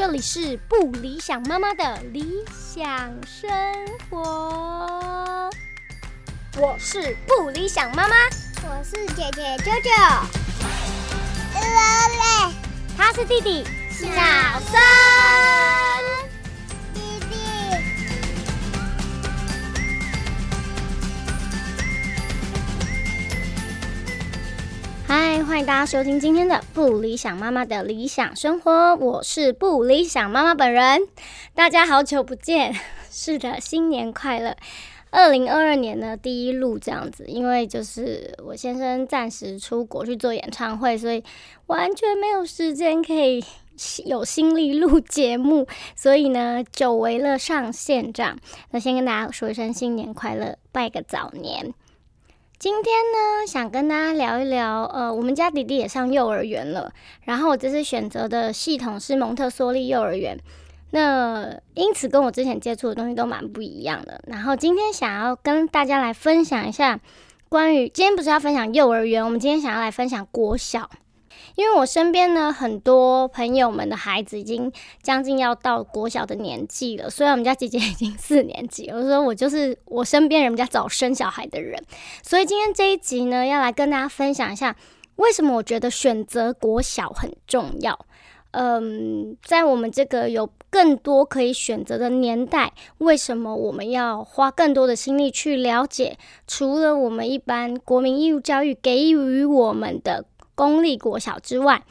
这里是不理想妈妈的理想生活。我是不理想妈妈，我是姐姐舅舅，他是弟弟小森。嗨，欢迎大家收听今天的不理想妈妈的理想生活，我是不理想妈妈本人。大家好久不见，是的，新年快乐！二零二二年的第一录这样子，因为就是我先生暂时出国去做演唱会，所以完全没有时间可以有心力录节目，所以呢，久违了上线这样。那先跟大家说一声新年快乐，拜个早年。今天呢，想跟大家聊一聊，呃，我们家弟弟也上幼儿园了，然后我这次选择的系统是蒙特梭利幼儿园，那因此跟我之前接触的东西都蛮不一样的。然后今天想要跟大家来分享一下关于，今天不是要分享幼儿园，我们今天想要来分享国小。因为我身边呢，很多朋友们的孩子已经将近要到国小的年纪了。虽然我们家姐姐已经四年级，我说我就是我身边人家早生小孩的人，所以今天这一集呢，要来跟大家分享一下，为什么我觉得选择国小很重要。嗯，在我们这个有更多可以选择的年代，为什么我们要花更多的心力去了解？除了我们一般国民义务教育给予我们的。公立国小之外，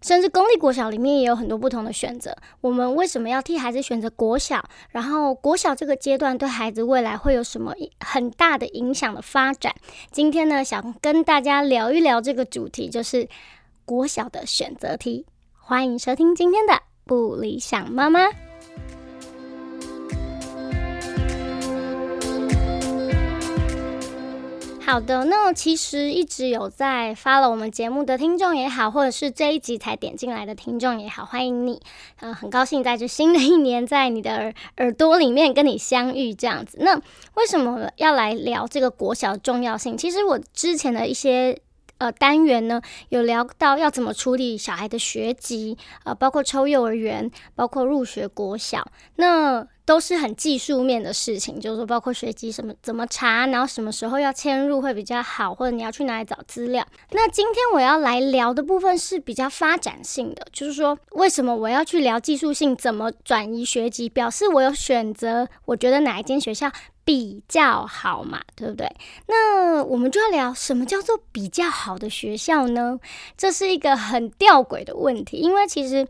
甚至公立国小里面也有很多不同的选择。我们为什么要替孩子选择国小？然后国小这个阶段对孩子未来会有什么很大的影响的发展？今天呢，想跟大家聊一聊这个主题，就是国小的选择题。欢迎收听今天的不理想妈妈。好的，那其实一直有在发了我们节目的听众也好，或者是这一集才点进来的听众也好，欢迎你。呃，很高兴在这新的一年，在你的耳耳朵里面跟你相遇这样子。那为什么要来聊这个国小的重要性？其实我之前的一些呃单元呢，有聊到要怎么处理小孩的学籍，呃，包括抽幼儿园，包括入学国小。那都是很技术面的事情，就是说包括学籍什么怎么查，然后什么时候要迁入会比较好，或者你要去哪里找资料。那今天我要来聊的部分是比较发展性的，就是说为什么我要去聊技术性，怎么转移学籍，表示我有选择，我觉得哪一间学校比较好嘛，对不对？那我们就要聊什么叫做比较好的学校呢？这是一个很吊诡的问题，因为其实。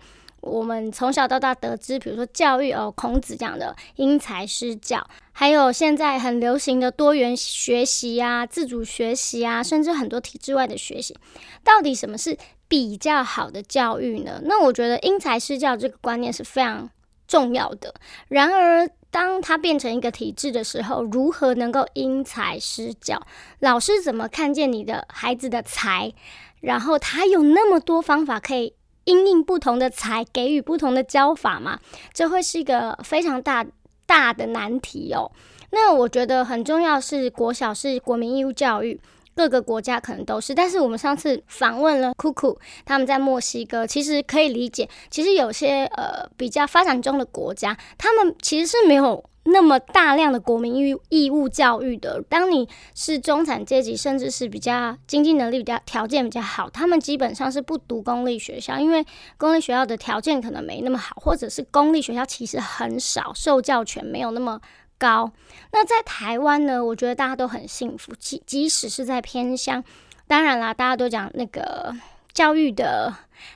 我们从小到大得知，比如说教育哦，孔子讲的因材施教，还有现在很流行的多元学习啊、自主学习啊，甚至很多体制外的学习，到底什么是比较好的教育呢？那我觉得因材施教这个观念是非常重要的。然而，当它变成一个体制的时候，如何能够因材施教？老师怎么看见你的孩子的才？然后他有那么多方法可以。因应不同的才，给予不同的教法吗，这会是一个非常大大的难题哦。那我觉得很重要是国小是国民义务教育，各个国家可能都是。但是我们上次访问了酷酷，他们在墨西哥，其实可以理解，其实有些呃比较发展中的国家，他们其实是没有。那么大量的国民义义务教育的，当你是中产阶级，甚至是比较经济能力比较条件比较好，他们基本上是不读公立学校，因为公立学校的条件可能没那么好，或者是公立学校其实很少，受教权没有那么高。那在台湾呢，我觉得大家都很幸福，即即使是在偏乡，当然啦，大家都讲那个教育的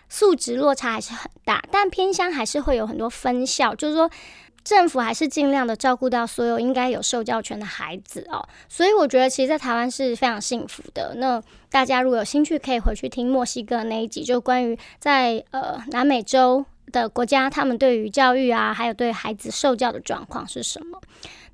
素质落差还是很大，但偏乡还是会有很多分校，就是说。政府还是尽量的照顾到所有应该有受教权的孩子哦，所以我觉得其实，在台湾是非常幸福的。那大家如果有兴趣，可以回去听墨西哥那一集，就关于在呃南美洲的国家，他们对于教育啊，还有对孩子受教的状况是什么。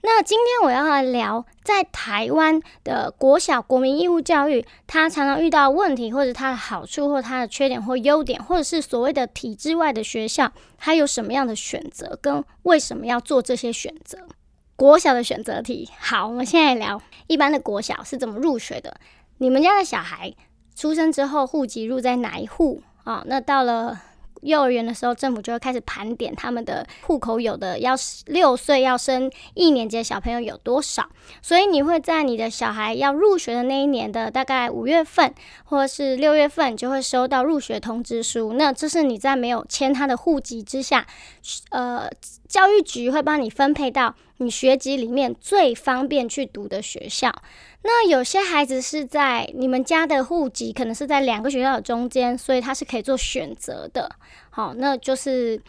那今天我要来聊，在台湾的国小国民义务教育，它常常遇到问题，或者它的好处，或它的缺点或优点，或者是所谓的体制外的学校，它有什么样的选择，跟为什么要做这些选择？国小的选择题，好，我们现在聊一般的国小是怎么入学的。你们家的小孩出生之后，户籍入在哪一户啊？那到了幼儿园的时候，政府就会开始盘点他们的户口有的要六岁要升一年级的小朋友有多少，所以你会在你的小孩要入学的那一年的大概五月份或是六月份就会收到入学通知书。那这是你在没有签他的户籍之下，呃，教育局会帮你分配到你学籍里面最方便去读的学校。那有些孩子是在你们家的户籍可能是在两个学校的中间，所以他是可以做选择的。好，那就是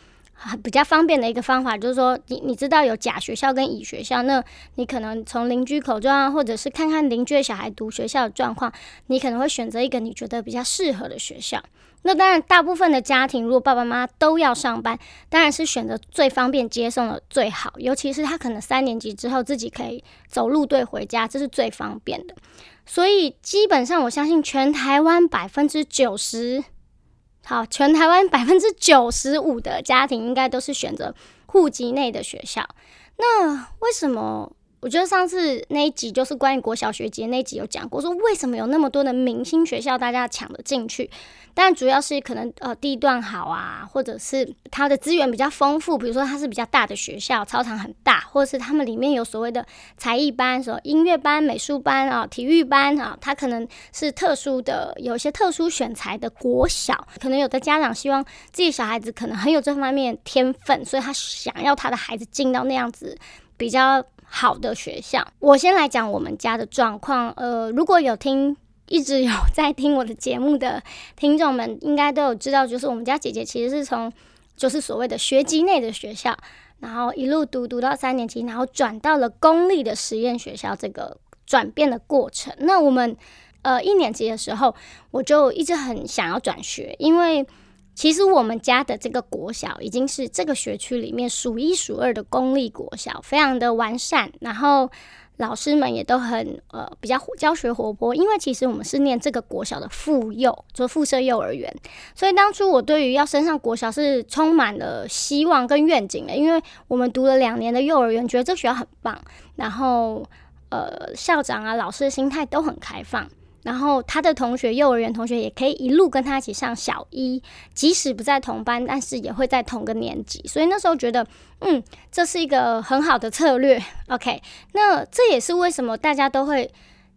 比较方便的一个方法，就是说你你知道有甲学校跟乙学校，那你可能从邻居口中啊，或者是看看邻居的小孩读学校的状况，你可能会选择一个你觉得比较适合的学校。那当然，大部分的家庭如果爸爸妈妈都要上班，当然是选择最方便接送的最好。尤其是他可能三年级之后自己可以走路队回家，这是最方便的。所以基本上，我相信全台湾百分之九十，好，全台湾百分之九十五的家庭应该都是选择户籍内的学校。那为什么？我觉得上次那一集就是关于国小学节那一集有讲过，说为什么有那么多的明星学校大家抢着进去？但主要是可能呃地段好啊，或者是它的资源比较丰富，比如说它是比较大的学校，操场很大，或者是他们里面有所谓的才艺班、什么音乐班、美术班啊、体育班啊，它可能是特殊的，有一些特殊选材的国小，可能有的家长希望自己小孩子可能很有这方面天分，所以他想要他的孩子进到那样子比较。好的学校，我先来讲我们家的状况。呃，如果有听一直有在听我的节目的听众们，应该都有知道，就是我们家姐姐其实是从就是所谓的学籍内的学校，然后一路读读到三年级，然后转到了公立的实验学校这个转变的过程。那我们呃一年级的时候，我就一直很想要转学，因为。其实我们家的这个国小已经是这个学区里面数一数二的公立国小，非常的完善，然后老师们也都很呃比较教学活泼。因为其实我们是念这个国小的附幼，就附设幼儿园，所以当初我对于要升上国小是充满了希望跟愿景的。因为我们读了两年的幼儿园，觉得这学校很棒，然后呃校长啊老师的心态都很开放。然后他的同学，幼儿园同学也可以一路跟他一起上小一，即使不在同班，但是也会在同个年级。所以那时候觉得，嗯，这是一个很好的策略。OK，那这也是为什么大家都会。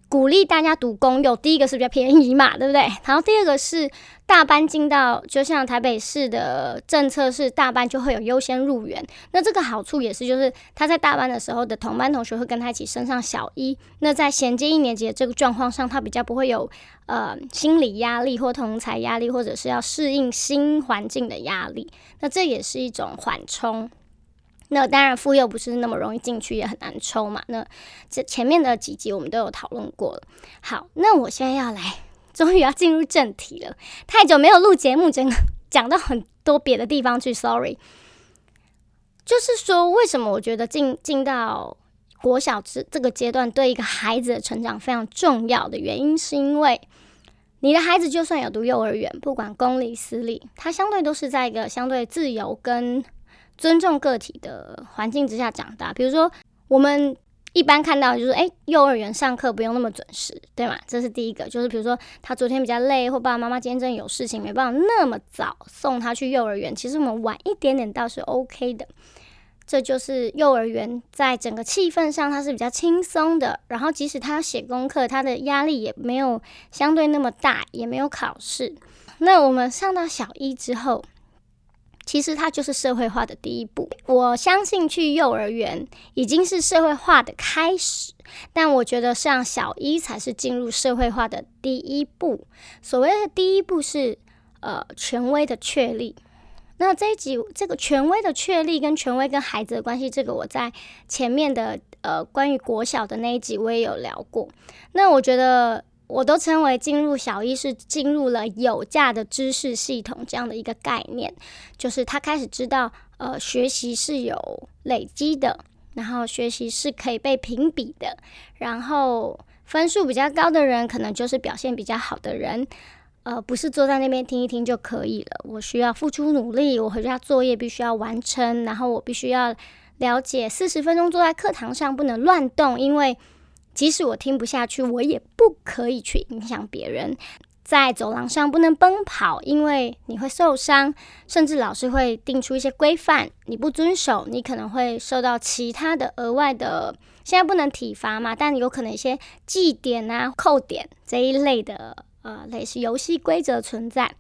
鼓励大家读公幼，第一个是比较便宜嘛，对不对？然后第二个是大班进到，就像台北市的政策是大班就会有优先入园。那这个好处也是，就是他在大班的时候的同班同学会跟他一起升上小一。那在衔接一年级的这个状况上，他比较不会有呃心理压力或同才压力，或者是要适应新环境的压力。那这也是一种缓冲。那当然，妇幼不是那么容易进去，也很难抽嘛。那这前面的几集我们都有讨论过了。好，那我现在要来，终于要进入正题了。太久没有录节目，真的讲到很多别的地方去，sorry。就是说，为什么我觉得进进到国小这这个阶段，对一个孩子的成长非常重要的原因，是因为你的孩子就算有读幼儿园，不管公立私立，他相对都是在一个相对自由跟。尊重个体的环境之下长大，比如说我们一般看到就是，哎，幼儿园上课不用那么准时，对吗？这是第一个，就是比如说他昨天比较累，或爸爸妈妈今天真的有事情，没办法那么早送他去幼儿园。其实我们晚一点点倒是 OK 的。这就是幼儿园在整个气氛上它是比较轻松的，然后即使他写功课，他的压力也没有相对那么大，也没有考试。那我们上到小一之后。其实它就是社会化的第一步。我相信去幼儿园已经是社会化的开始，但我觉得上小一才是进入社会化的第一步。所谓的第一步是呃权威的确立。那这一集这个权威的确立跟权威跟孩子的关系，这个我在前面的呃关于国小的那一集我也有聊过。那我觉得。我都称为进入小一是进入了有价的知识系统这样的一个概念，就是他开始知道，呃，学习是有累积的，然后学习是可以被评比的，然后分数比较高的人可能就是表现比较好的人，呃，不是坐在那边听一听就可以了，我需要付出努力，我回家作业必须要完成，然后我必须要了解四十分钟坐在课堂上不能乱动，因为。即使我听不下去，我也不可以去影响别人。在走廊上不能奔跑，因为你会受伤，甚至老师会定出一些规范，你不遵守，你可能会受到其他的额外的。现在不能体罚嘛，但有可能一些记点啊、扣点这一类的呃类似游戏规则存在，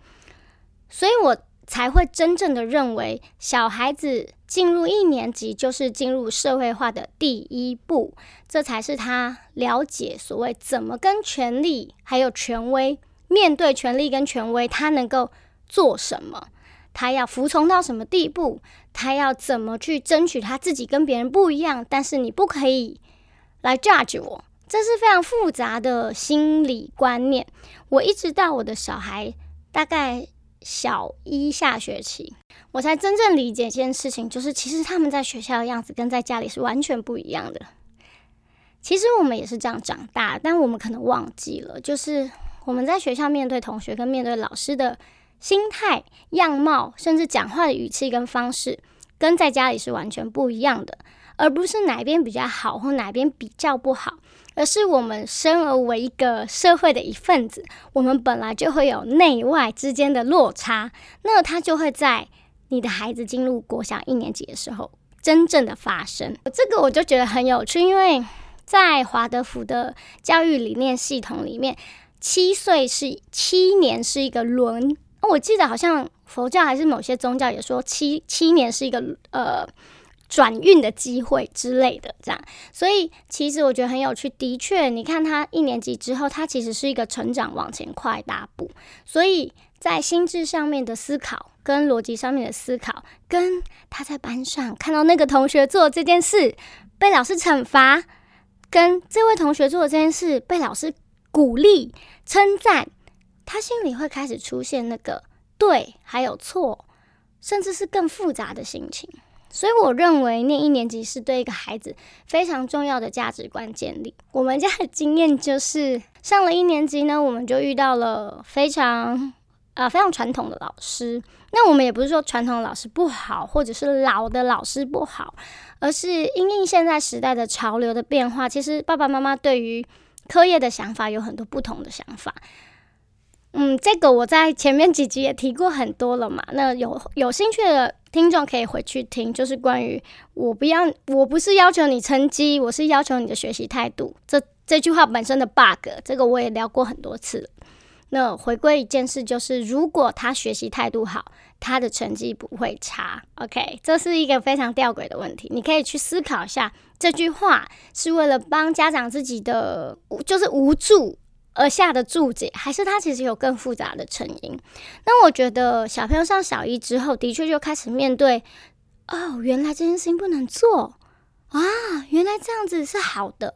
所以我才会真正的认为，小孩子进入一年级就是进入社会化的第一步，这才是他了解所谓怎么跟权力还有权威。面对权力跟权威，他能够做什么？他要服从到什么地步？他要怎么去争取他自己跟别人不一样？但是你不可以来 judge 我，这是非常复杂的心理观念。我一直到我的小孩大概小一下学期，我才真正理解一件事情，就是其实他们在学校的样子跟在家里是完全不一样的。其实我们也是这样长大，但我们可能忘记了，就是。我们在学校面对同学跟面对老师的心态、样貌，甚至讲话的语气跟方式，跟在家里是完全不一样的。而不是哪边比较好或哪边比较不好，而是我们生而为一个社会的一份子，我们本来就会有内外之间的落差，那它就会在你的孩子进入国小一年级的时候真正的发生。这个我就觉得很有趣，因为在华德福的教育理念系统里面。七岁是七年是一个轮，我记得好像佛教还是某些宗教也说七七年是一个呃转运的机会之类的，这样。所以其实我觉得很有趣，的确，你看他一年级之后，他其实是一个成长往前快大步，所以在心智上面的思考跟逻辑上面的思考，跟他在班上看到那个同学做这件事被老师惩罚，跟这位同学做的这件事被老师。鼓励、称赞，他心里会开始出现那个对，还有错，甚至是更复杂的心情。所以，我认为念一年级是对一个孩子非常重要的价值观建立。我们家的经验就是，上了一年级呢，我们就遇到了非常啊非常传统的老师。那我们也不是说传统的老师不好，或者是老的老师不好，而是因应现在时代的潮流的变化，其实爸爸妈妈对于课业的想法有很多不同的想法，嗯，这个我在前面几集也提过很多了嘛。那有有兴趣的听众可以回去听，就是关于我不要，我不是要求你成绩，我是要求你的学习态度。这这句话本身的 bug，这个我也聊过很多次。那回归一件事，就是如果他学习态度好，他的成绩不会差。OK，这是一个非常吊诡的问题，你可以去思考一下。这句话是为了帮家长自己的就是无助而下的注解，还是他其实有更复杂的成因？那我觉得小朋友上小一之后，的确就开始面对哦，原来这件事情不能做啊，原来这样子是好的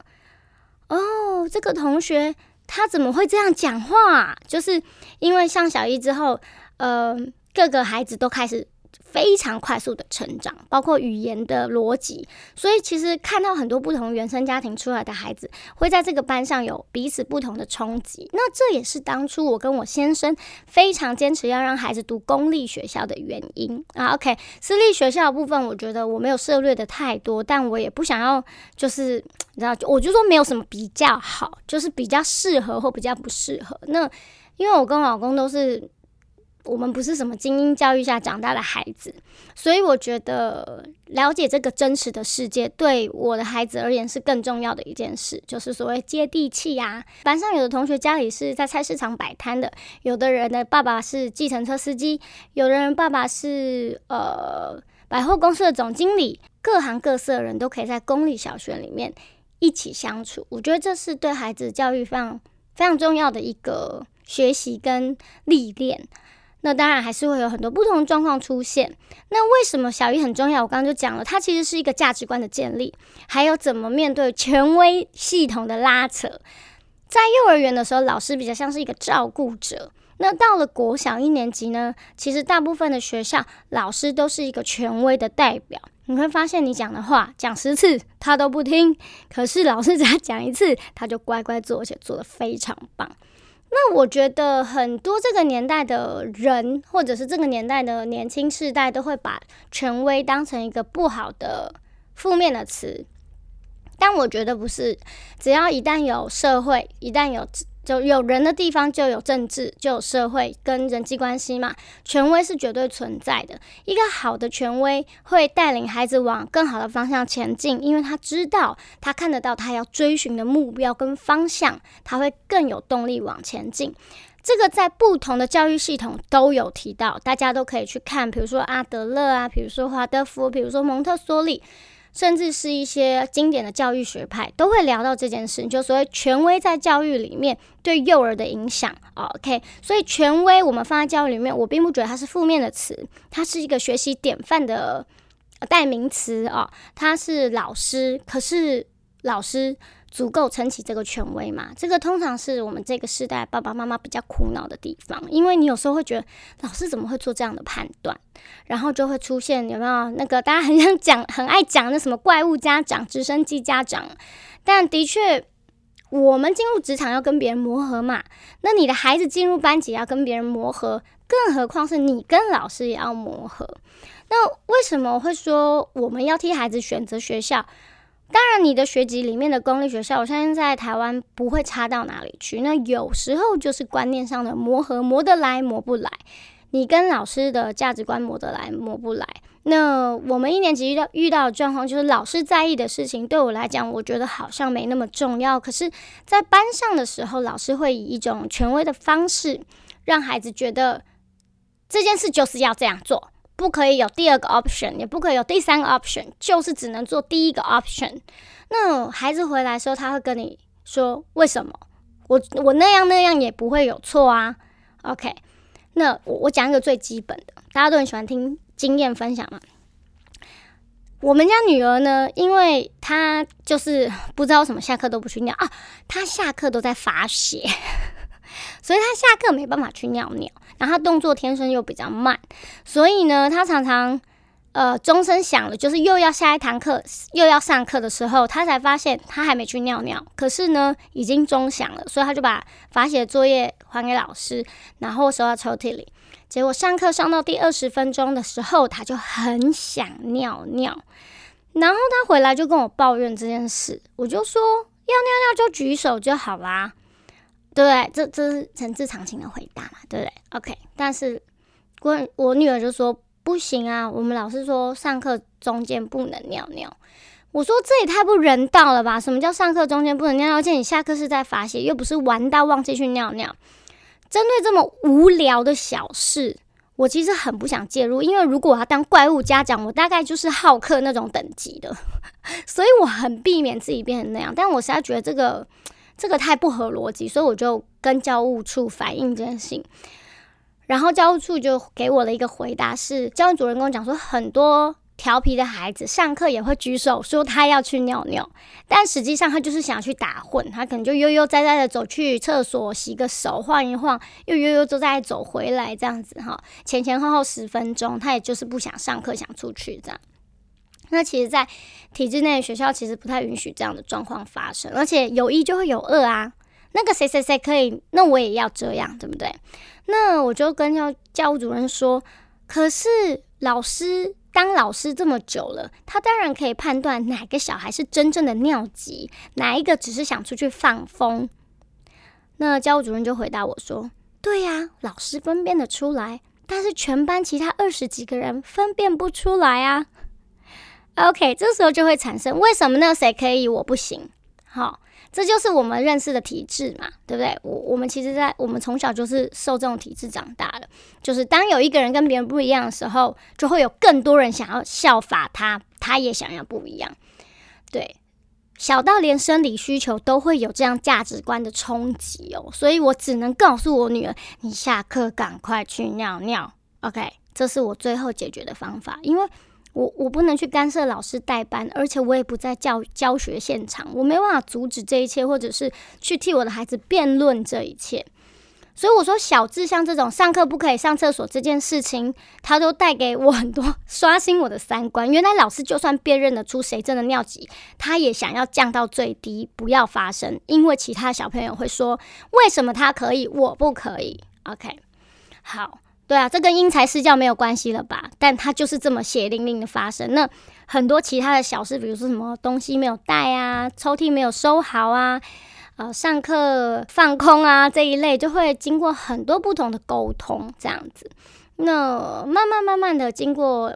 哦，这个同学。他怎么会这样讲话？就是因为上小一之后，呃，各个孩子都开始。非常快速的成长，包括语言的逻辑，所以其实看到很多不同原生家庭出来的孩子，会在这个班上有彼此不同的冲击。那这也是当初我跟我先生非常坚持要让孩子读公立学校的原因啊。OK，私立学校部分，我觉得我没有涉猎的太多，但我也不想要，就是你知道，我就说没有什么比较好，就是比较适合或比较不适合。那因为我跟老公都是。我们不是什么精英教育下长大的孩子，所以我觉得了解这个真实的世界，对我的孩子而言是更重要的一件事，就是所谓接地气呀。班上有的同学家里是在菜市场摆摊的，有的人的爸爸是计程车司机，有的人爸爸是呃百货公司的总经理，各行各色的人都可以在公立小学里面一起相处。我觉得这是对孩子教育非常非常重要的一个学习跟历练。那当然还是会有很多不同的状况出现。那为什么小一很重要？我刚刚就讲了，它其实是一个价值观的建立，还有怎么面对权威系统的拉扯。在幼儿园的时候，老师比较像是一个照顾者。那到了国小一年级呢，其实大部分的学校老师都是一个权威的代表。你会发现，你讲的话讲十次他都不听，可是老师只要讲一次，他就乖乖做，而且做得非常棒。那我觉得很多这个年代的人，或者是这个年代的年轻世代，都会把权威当成一个不好的、负面的词。但我觉得不是，只要一旦有社会，一旦有就有人的地方就有政治，就有社会跟人际关系嘛。权威是绝对存在的。一个好的权威会带领孩子往更好的方向前进，因为他知道，他看得到他要追寻的目标跟方向，他会更有动力往前进。这个在不同的教育系统都有提到，大家都可以去看，比如说阿德勒啊，比如说华德福，比如说蒙特梭利。甚至是一些经典的教育学派都会聊到这件事，就所谓权威在教育里面对幼儿的影响。OK，所以权威我们放在教育里面，我并不觉得它是负面的词，它是一个学习典范的代名词啊。它是老师，可是老师。足够撑起这个权威嘛？这个通常是我们这个时代爸爸妈妈比较苦恼的地方，因为你有时候会觉得老师怎么会做这样的判断，然后就会出现有没有那个大家很想讲、很爱讲那什么怪物家长、直升机家长？但的确，我们进入职场要跟别人磨合嘛，那你的孩子进入班级要跟别人磨合，更何况是你跟老师也要磨合。那为什么会说我们要替孩子选择学校？当然，你的学籍里面的公立学校，我相信在台湾不会差到哪里去。那有时候就是观念上的磨合，磨得来磨不来。你跟老师的价值观磨得来磨不来。那我们一年级遇到遇到的状况，就是老师在意的事情，对我来讲，我觉得好像没那么重要。可是，在班上的时候，老师会以一种权威的方式，让孩子觉得这件事就是要这样做。不可以有第二个 option，也不可以有第三个 option，就是只能做第一个 option。那孩子回来的时候，他会跟你说为什么？我我那样那样也不会有错啊。OK，那我我讲一个最基本的，大家都很喜欢听经验分享嘛。我们家女儿呢，因为她就是不知道什么下课都不去尿啊，她下课都在罚写。所以他下课没办法去尿尿，然后他动作天生又比较慢，所以呢，他常常呃钟声响了，就是又要下一堂课，又要上课的时候，他才发现他还没去尿尿，可是呢已经钟响了，所以他就把罚写作业还给老师，然后收到抽屉里。结果上课上到第二十分钟的时候，他就很想尿尿，然后他回来就跟我抱怨这件事，我就说要尿尿就举手就好啦。对？这这是陈志常情的回答嘛？对不对？OK，但是我我女儿就说不行啊，我们老师说上课中间不能尿尿。我说这也太不人道了吧？什么叫上课中间不能尿尿？而且你下课是在罚写，又不是玩到忘记去尿尿。针对这么无聊的小事，我其实很不想介入，因为如果我要当怪物家长，我大概就是好客那种等级的，所以我很避免自己变成那样。但我实在觉得这个。这个太不合逻辑，所以我就跟教务处反映这件事情，然后教务处就给我的一个回答是：教务主任跟我讲说，很多调皮的孩子上课也会举手说他要去尿尿，但实际上他就是想要去打混，他可能就悠悠哉哉的走去厕所洗个手晃一晃，又悠悠哉哉走回来这样子哈，前前后后十分钟，他也就是不想上课，想出去这样。那其实，在体制内学校，其实不太允许这样的状况发生，而且有一就会有二啊。那个谁谁谁可以，那我也要这样，对不对？那我就跟教教务主任说，可是老师当老师这么久了，他当然可以判断哪个小孩是真正的尿急，哪一个只是想出去放风。那教务主任就回答我说：“对呀，老师分辨得出来，但是全班其他二十几个人分辨不出来啊。” OK，这时候就会产生为什么那谁可以我不行？好，这就是我们认识的体制嘛，对不对？我我们其实，在我们从小就是受这种体制长大的，就是当有一个人跟别人不一样的时候，就会有更多人想要效法他，他也想要不一样。对，小到连生理需求都会有这样价值观的冲击哦，所以我只能告诉我女儿，你下课赶快去尿尿。OK，这是我最后解决的方法，因为。我我不能去干涉老师代班，而且我也不在教教学现场，我没办法阻止这一切，或者是去替我的孩子辩论这一切。所以我说，小智像这种上课不可以上厕所这件事情，他都带给我很多 刷新我的三观。原来老师就算辨认得出谁真的尿急，他也想要降到最低，不要发生，因为其他小朋友会说，为什么他可以，我不可以？OK，好。对啊，这跟因材施教没有关系了吧？但它就是这么血淋淋的发生。那很多其他的小事，比如说什么东西没有带啊，抽屉没有收好啊，呃上课放空啊这一类，就会经过很多不同的沟通这样子。那慢慢慢慢的经过。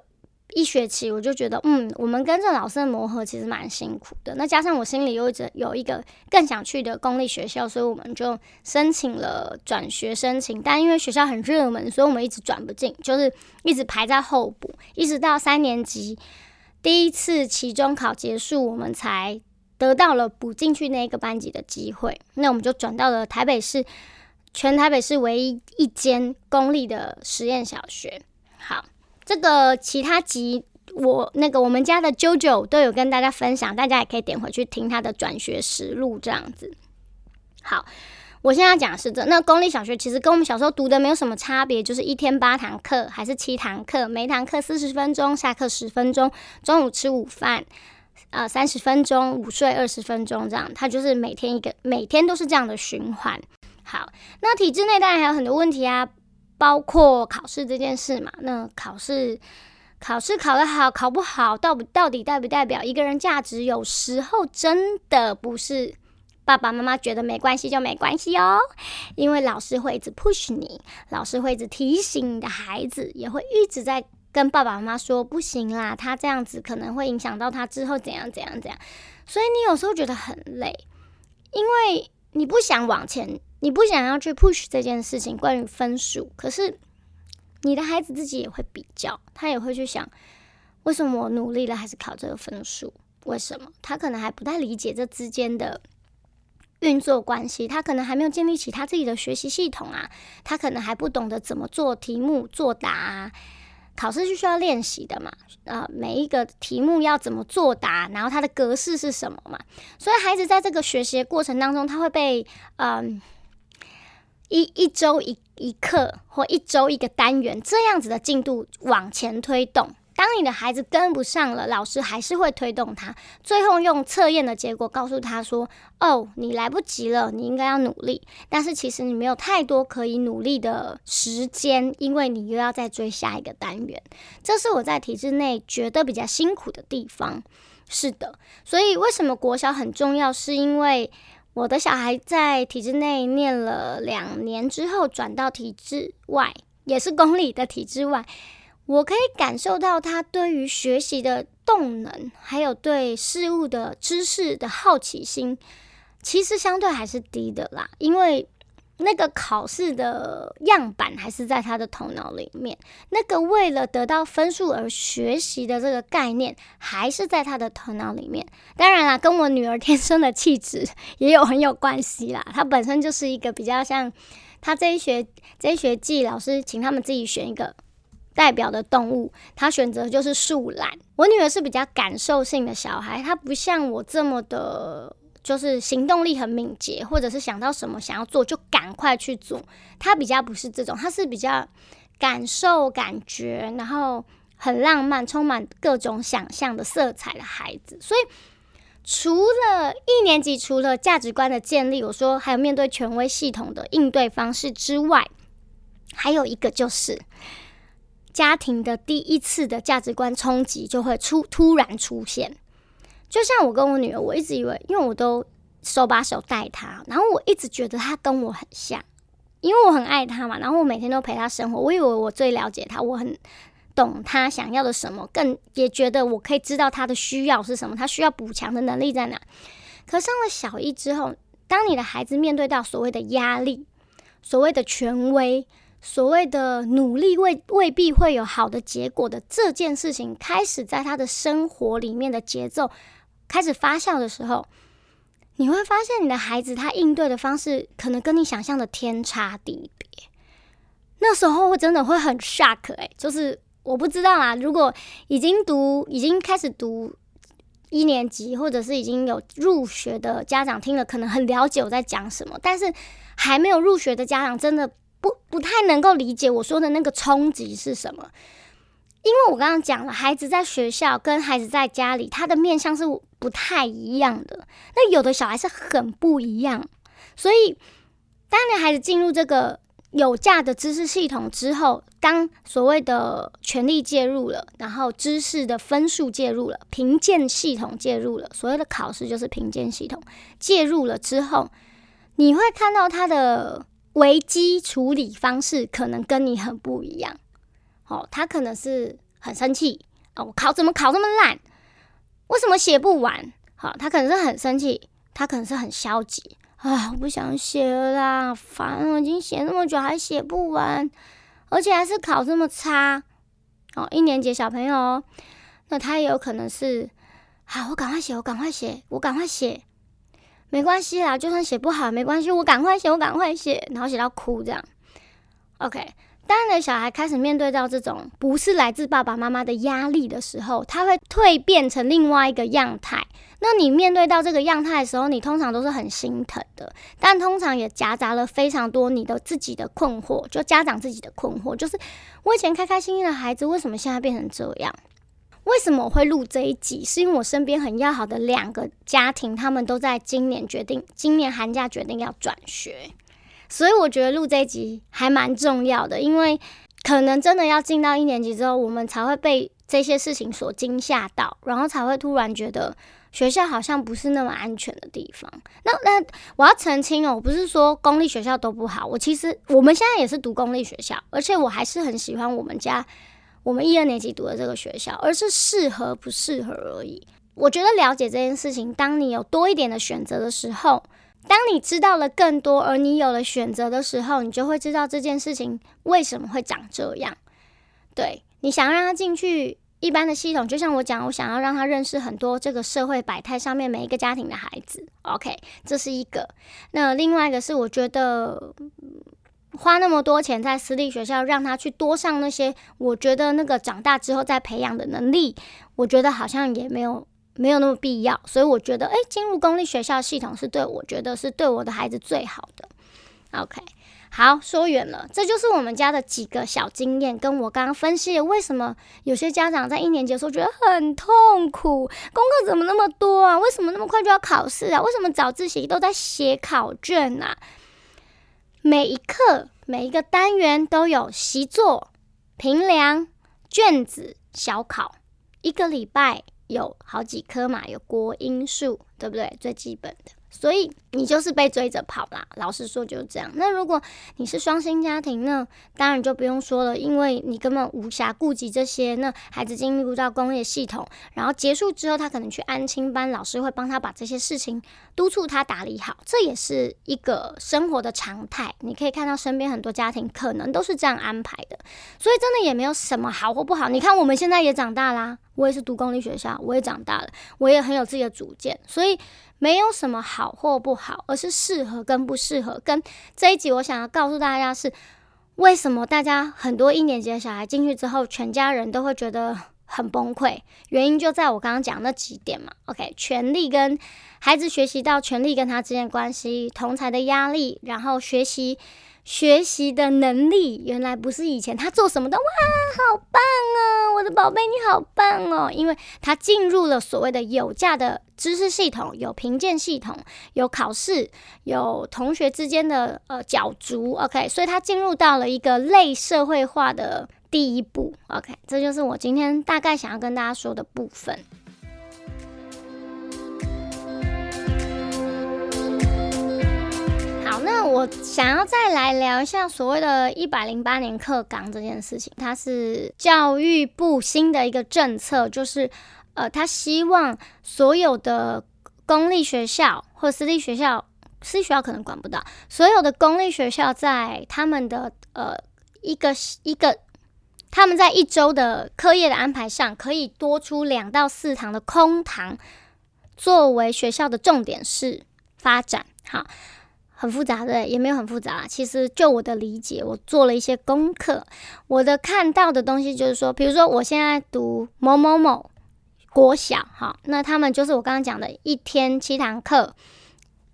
一学期我就觉得，嗯，我们跟着老师的磨合其实蛮辛苦的。那加上我心里又一直有一个更想去的公立学校，所以我们就申请了转学申请。但因为学校很热门，所以我们一直转不进，就是一直排在候补，一直到三年级第一次期中考结束，我们才得到了补进去那个班级的机会。那我们就转到了台北市，全台北市唯一一间公立的实验小学。好。这个其他集，我那个我们家的 JoJo 都有跟大家分享，大家也可以点回去听他的转学实录这样子。好，我现在讲的是这，那公立小学其实跟我们小时候读的没有什么差别，就是一天八堂课还是七堂课，每堂课四十分钟，下课十分钟，中午吃午饭，呃三十分钟，午睡二十分钟这样，它就是每天一个，每天都是这样的循环。好，那体制内当然还有很多问题啊。包括考试这件事嘛，那考试考试考得好，考不好，到不到底代不代表一个人价值？有时候真的不是爸爸妈妈觉得没关系就没关系哦，因为老师会一直 push 你，老师会一直提醒你的孩子，也会一直在跟爸爸妈妈说不行啦，他这样子可能会影响到他之后怎样怎样怎样，所以你有时候觉得很累，因为你不想往前。你不想要去 push 这件事情，关于分数，可是你的孩子自己也会比较，他也会去想，为什么我努力了还是考这个分数？为什么？他可能还不太理解这之间的运作关系，他可能还没有建立起他自己的学习系统啊，他可能还不懂得怎么做题目作答啊。考试是需要练习的嘛？呃，每一个题目要怎么作答，然后它的格式是什么嘛？所以孩子在这个学习的过程当中，他会被嗯。一一周一一课或一周一个单元这样子的进度往前推动。当你的孩子跟不上了，老师还是会推动他，最后用测验的结果告诉他说：“哦，你来不及了，你应该要努力。”但是其实你没有太多可以努力的时间，因为你又要再追下一个单元。这是我在体制内觉得比较辛苦的地方。是的，所以为什么国小很重要？是因为。我的小孩在体制内念了两年之后，转到体制外，也是公立的体制外，我可以感受到他对于学习的动能，还有对事物的知识的好奇心，其实相对还是低的啦，因为。那个考试的样板还是在他的头脑里面，那个为了得到分数而学习的这个概念还是在他的头脑里面。当然啦，跟我女儿天生的气质也有很有关系啦。她本身就是一个比较像，她这一学这一学季老师请他们自己选一个代表的动物，她选择就是树懒。我女儿是比较感受性的小孩，她不像我这么的。就是行动力很敏捷，或者是想到什么想要做就赶快去做。他比较不是这种，他是比较感受感觉，然后很浪漫，充满各种想象的色彩的孩子。所以除了一年级，除了价值观的建立，我说还有面对权威系统的应对方式之外，还有一个就是家庭的第一次的价值观冲击就会出突然出现。就像我跟我女儿，我一直以为，因为我都手把手带她，然后我一直觉得她跟我很像，因为我很爱她嘛，然后我每天都陪她生活，我以为我最了解她，我很懂她想要的什么，更也觉得我可以知道她的需要是什么，她需要补强的能力在哪。可上了小一之后，当你的孩子面对到所谓的压力、所谓的权威、所谓的努力未未必会有好的结果的这件事情，开始在他的生活里面的节奏。开始发酵的时候，你会发现你的孩子他应对的方式可能跟你想象的天差地别。那时候我真的会很 shock 哎，就是我不知道啊。如果已经读、已经开始读一年级，或者是已经有入学的家长听了，可能很了解我在讲什么。但是还没有入学的家长，真的不不太能够理解我说的那个冲击是什么。因为我刚刚讲了，孩子在学校跟孩子在家里，他的面相是不太一样的。那有的小孩是很不一样，所以当你孩子进入这个有价的知识系统之后，当所谓的权力介入了，然后知识的分数介入了，评鉴系统介入了，所谓的考试就是评鉴系统介入了之后，你会看到他的危机处理方式可能跟你很不一样。哦，他可能是很生气哦，我考怎么考这么烂？为什么写不完？好，他可能是很生气，他可能是很消极啊，我不想写了啦，烦，我已经写那么久还写不完，而且还是考这么差。哦，一年级小朋友，那他也有可能是，好，我赶快写，我赶快写，我赶快写，没关系啦，就算写不好没关系，我赶快写，我赶快写，然后写到哭这样。OK。当你的小孩开始面对到这种不是来自爸爸妈妈的压力的时候，他会蜕变成另外一个样态。那你面对到这个样态的时候，你通常都是很心疼的，但通常也夹杂了非常多你的自己的困惑，就家长自己的困惑，就是我以前开开心心的孩子，为什么现在变成这样？为什么我会录这一集？是因为我身边很要好的两个家庭，他们都在今年决定，今年寒假决定要转学。所以我觉得录这一集还蛮重要的，因为可能真的要进到一年级之后，我们才会被这些事情所惊吓到，然后才会突然觉得学校好像不是那么安全的地方。那那我要澄清哦，我不是说公立学校都不好，我其实我们现在也是读公立学校，而且我还是很喜欢我们家我们一二年级读的这个学校，而是适合不适合而已。我觉得了解这件事情，当你有多一点的选择的时候。当你知道了更多，而你有了选择的时候，你就会知道这件事情为什么会长这样。对你想让他进去一般的系统，就像我讲，我想要让他认识很多这个社会百态上面每一个家庭的孩子。OK，这是一个。那另外一个是，我觉得花那么多钱在私立学校，让他去多上那些，我觉得那个长大之后再培养的能力，我觉得好像也没有。没有那么必要，所以我觉得，哎，进入公立学校系统是对我觉得是对我的孩子最好的。OK，好，说远了，这就是我们家的几个小经验，跟我刚刚分析的为什么有些家长在一年级的时候觉得很痛苦，功课怎么那么多啊？为什么那么快就要考试啊？为什么早自习都在写考卷啊？每一课每一个单元都有习作、评量、卷子、小考，一个礼拜。有好几科嘛，有国音树，对不对？最基本的。所以你就是被追着跑啦，老实说就是这样。那如果你是双薪家庭，那当然就不用说了，因为你根本无暇顾及这些。那孩子进入到工业系统，然后结束之后，他可能去安亲班，老师会帮他把这些事情督促他打理好，这也是一个生活的常态。你可以看到身边很多家庭可能都是这样安排的，所以真的也没有什么好或不好。你看我们现在也长大啦，我也是读公立学校，我也长大了，我也很有自己的主见，所以。没有什么好或不好，而是适合跟不适合。跟这一集我想要告诉大家是，为什么大家很多一年级的小孩进去之后，全家人都会觉得很崩溃？原因就在我刚刚讲那几点嘛。OK，权力跟孩子学习到权力跟他之间关系，同才的压力，然后学习。学习的能力原来不是以前他做什么的哇，好棒哦！我的宝贝，你好棒哦！因为他进入了所谓的有价的知识系统，有评鉴系统，有考试，有同学之间的呃角逐，OK，所以他进入到了一个类社会化的第一步，OK，这就是我今天大概想要跟大家说的部分。那我想要再来聊一下所谓的“一百零八年课纲”这件事情，它是教育部新的一个政策，就是呃，他希望所有的公立学校或私立学校，私立学校可能管不到，所有的公立学校在他们的呃一个一个他们在一周的课业的安排上，可以多出两到四堂的空堂，作为学校的重点是发展好。很复杂的，也没有很复杂。其实就我的理解，我做了一些功课。我的看到的东西就是说，比如说我现在读某某某国小，哈，那他们就是我刚刚讲的，一天七堂课，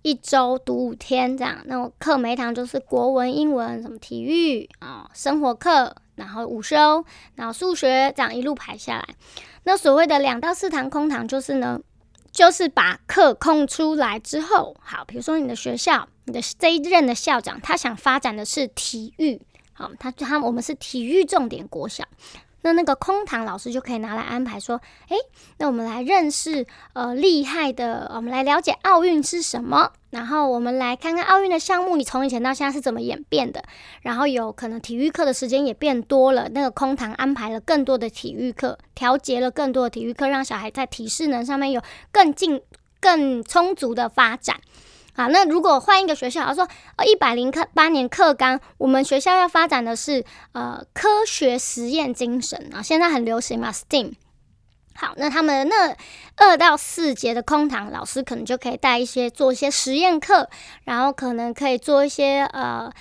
一周读五天这样。那我课每一堂就是国文、英文、什么体育啊、生活课，然后午休，然后数学，这样一路排下来。那所谓的两到四堂空堂，就是呢。就是把课空出来之后，好，比如说你的学校，你的这一任的校长，他想发展的是体育，好，他他我们是体育重点国小，那那个空堂老师就可以拿来安排说，诶，那我们来认识呃厉害的，我们来了解奥运是什么，然后我们来看看奥运的项目，你从以前到现在是怎么演变的，然后有可能体育课的时间也变多了，那个空堂安排了更多的体育课，调节了更多的体育课，让小孩在体适能上面有更进更充足的发展。好，那如果换一个学校，他说，呃，一百零课八年课纲，我们学校要发展的是呃科学实验精神啊，现在很流行嘛，STEAM。好，那他们那二到四节的空堂老师可能就可以带一些做一些实验课，然后可能可以做一些呃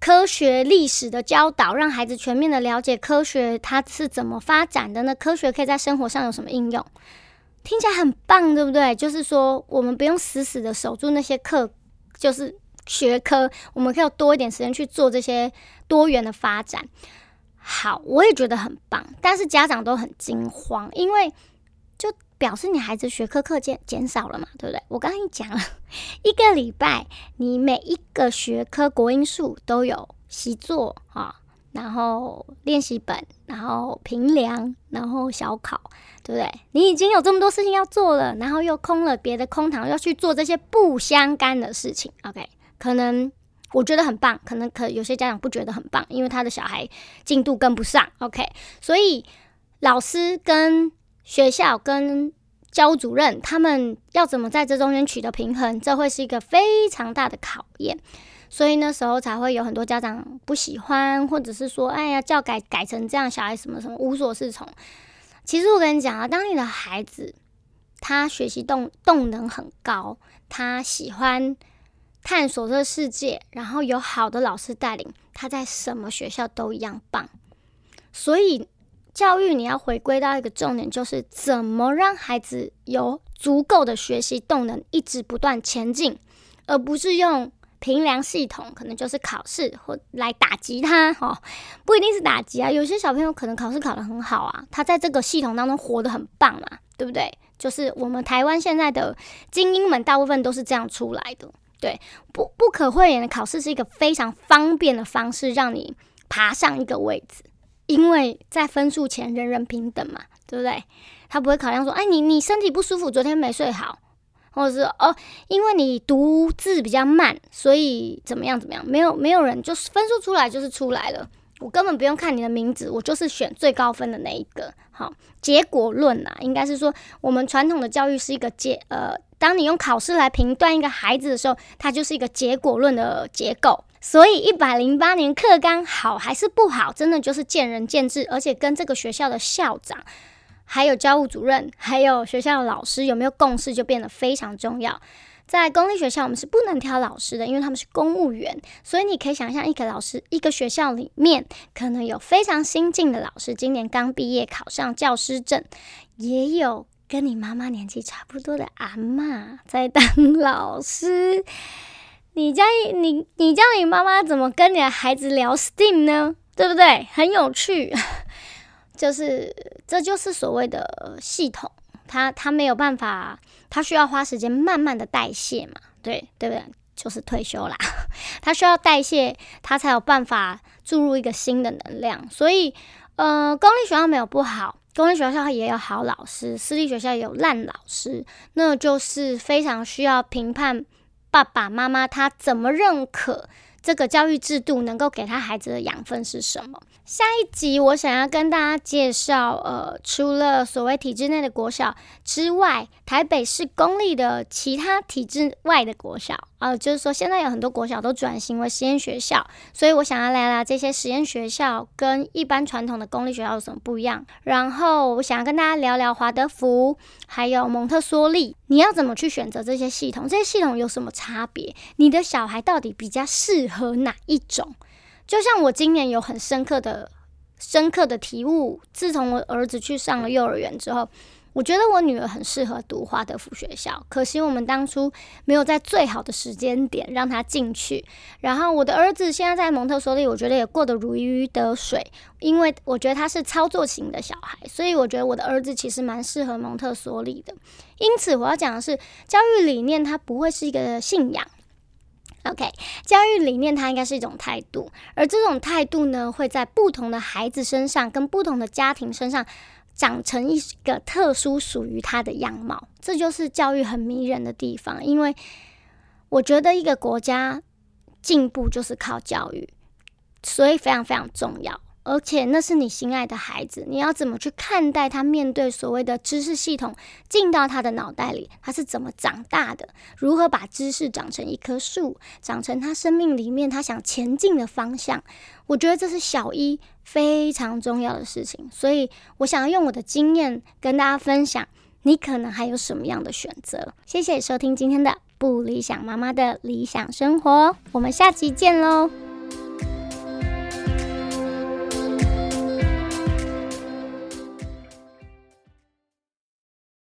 科学历史的教导，让孩子全面的了解科学它是怎么发展的呢？科学可以在生活上有什么应用？听起来很棒，对不对？就是说，我们不用死死的守住那些课，就是学科，我们可以有多一点时间去做这些多元的发展。好，我也觉得很棒，但是家长都很惊慌，因为就表示你孩子学科课减减少了嘛，对不对？我刚刚讲了一个礼拜，你每一个学科国音数都有习作啊。然后练习本，然后评量，然后小考，对不对？你已经有这么多事情要做了，然后又空了别的空堂，要去做这些不相干的事情。OK，可能我觉得很棒，可能可有些家长不觉得很棒，因为他的小孩进度跟不上。OK，所以老师跟学校跟教主任他们要怎么在这中间取得平衡，这会是一个非常大的考验。所以那时候才会有很多家长不喜欢，或者是说，哎呀，教改改成这样，小孩什么什么无所适从。其实我跟你讲啊，当你的孩子他学习动动能很高，他喜欢探索这世界，然后有好的老师带领，他在什么学校都一样棒。所以教育你要回归到一个重点，就是怎么让孩子有足够的学习动能，一直不断前进，而不是用。评量系统可能就是考试或来打击他哦，不一定是打击啊。有些小朋友可能考试考得很好啊，他在这个系统当中活得很棒嘛，对不对？就是我们台湾现在的精英们，大部分都是这样出来的。对，不不可讳言的考试是一个非常方便的方式，让你爬上一个位置，因为在分数前人人平等嘛，对不对？他不会考量说，哎，你你身体不舒服，昨天没睡好。或者是哦，因为你读字比较慢，所以怎么样怎么样？没有没有人就是分数出来就是出来了，我根本不用看你的名字，我就是选最高分的那一个。好，结果论啊，应该是说我们传统的教育是一个结呃，当你用考试来评断一个孩子的时候，它就是一个结果论的结构。所以一百零八年课纲好还是不好，真的就是见仁见智，而且跟这个学校的校长。还有教务主任，还有学校的老师有没有共识，就变得非常重要。在公立学校，我们是不能挑老师的，因为他们是公务员。所以你可以想象，一个老师，一个学校里面，可能有非常新进的老师，今年刚毕业考上教师证，也有跟你妈妈年纪差不多的阿妈在当老师。你家你你叫你妈妈怎么跟你的孩子聊 STEAM 呢？对不对？很有趣。就是，这就是所谓的系统，它它没有办法，它需要花时间慢慢的代谢嘛，对对不对？就是退休啦，它需要代谢，它才有办法注入一个新的能量。所以，呃，公立学校没有不好，公立学校也有好老师，私立学校也有烂老师，那就是非常需要评判爸爸妈妈他怎么认可。这个教育制度能够给他孩子的养分是什么？下一集我想要跟大家介绍，呃，除了所谓体制内的国小之外，台北市公立的其他体制外的国小，呃，就是说现在有很多国小都转型为实验学校，所以我想要聊聊这些实验学校跟一般传统的公立学校有什么不一样。然后我想要跟大家聊聊华德福，还有蒙特梭利，你要怎么去选择这些系统？这些系统有什么差别？你的小孩到底比较适合哪一种？就像我今年有很深刻的、深刻的体悟，自从我儿子去上了幼儿园之后，我觉得我女儿很适合读华德福学校。可惜我们当初没有在最好的时间点让她进去。然后我的儿子现在在蒙特梭利，我觉得也过得如鱼得水，因为我觉得他是操作型的小孩，所以我觉得我的儿子其实蛮适合蒙特梭利的。因此我要讲的是，教育理念它不会是一个信仰。OK，教育理念它应该是一种态度，而这种态度呢，会在不同的孩子身上跟不同的家庭身上长成一个特殊属于他的样貌。这就是教育很迷人的地方，因为我觉得一个国家进步就是靠教育，所以非常非常重要。而且那是你心爱的孩子，你要怎么去看待他？面对所谓的知识系统进到他的脑袋里，他是怎么长大的？如何把知识长成一棵树，长成他生命里面他想前进的方向？我觉得这是小一非常重要的事情。所以我想要用我的经验跟大家分享，你可能还有什么样的选择？谢谢收听今天的不理想妈妈的理想生活，我们下期见喽！